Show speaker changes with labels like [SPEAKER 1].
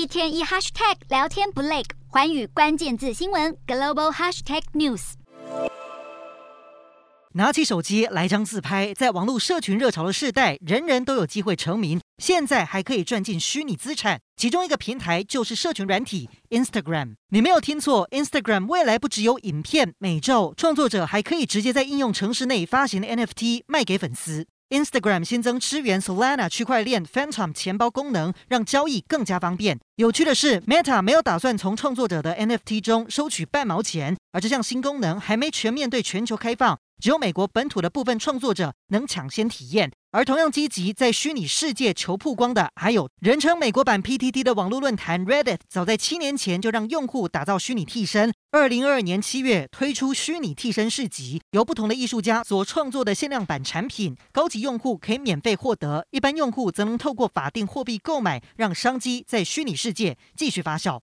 [SPEAKER 1] 一天一 hashtag 聊天不累，寰宇关键字新闻 global hashtag news。
[SPEAKER 2] 拿起手机来张自拍，在网络社群热潮的世代，人人都有机会成名。现在还可以赚进虚拟资产，其中一个平台就是社群软体 Instagram。你没有听错，Instagram 未来不只有影片、美照，创作者还可以直接在应用程式内发行的 NFT 卖给粉丝。Instagram 新增支援 Solana 区块链 Phantom 钱包功能，让交易更加方便。有趣的是，Meta 没有打算从创作者的 NFT 中收取半毛钱，而这项新功能还没全面对全球开放，只有美国本土的部分创作者能抢先体验。而同样积极在虚拟世界求曝光的，还有人称美国版 PTT 的网络论坛 Reddit。早在七年前就让用户打造虚拟替身。二零二二年七月推出虚拟替身市集，由不同的艺术家所创作的限量版产品，高级用户可以免费获得，一般用户则能透过法定货币购买，让商机在虚拟世界继续发酵。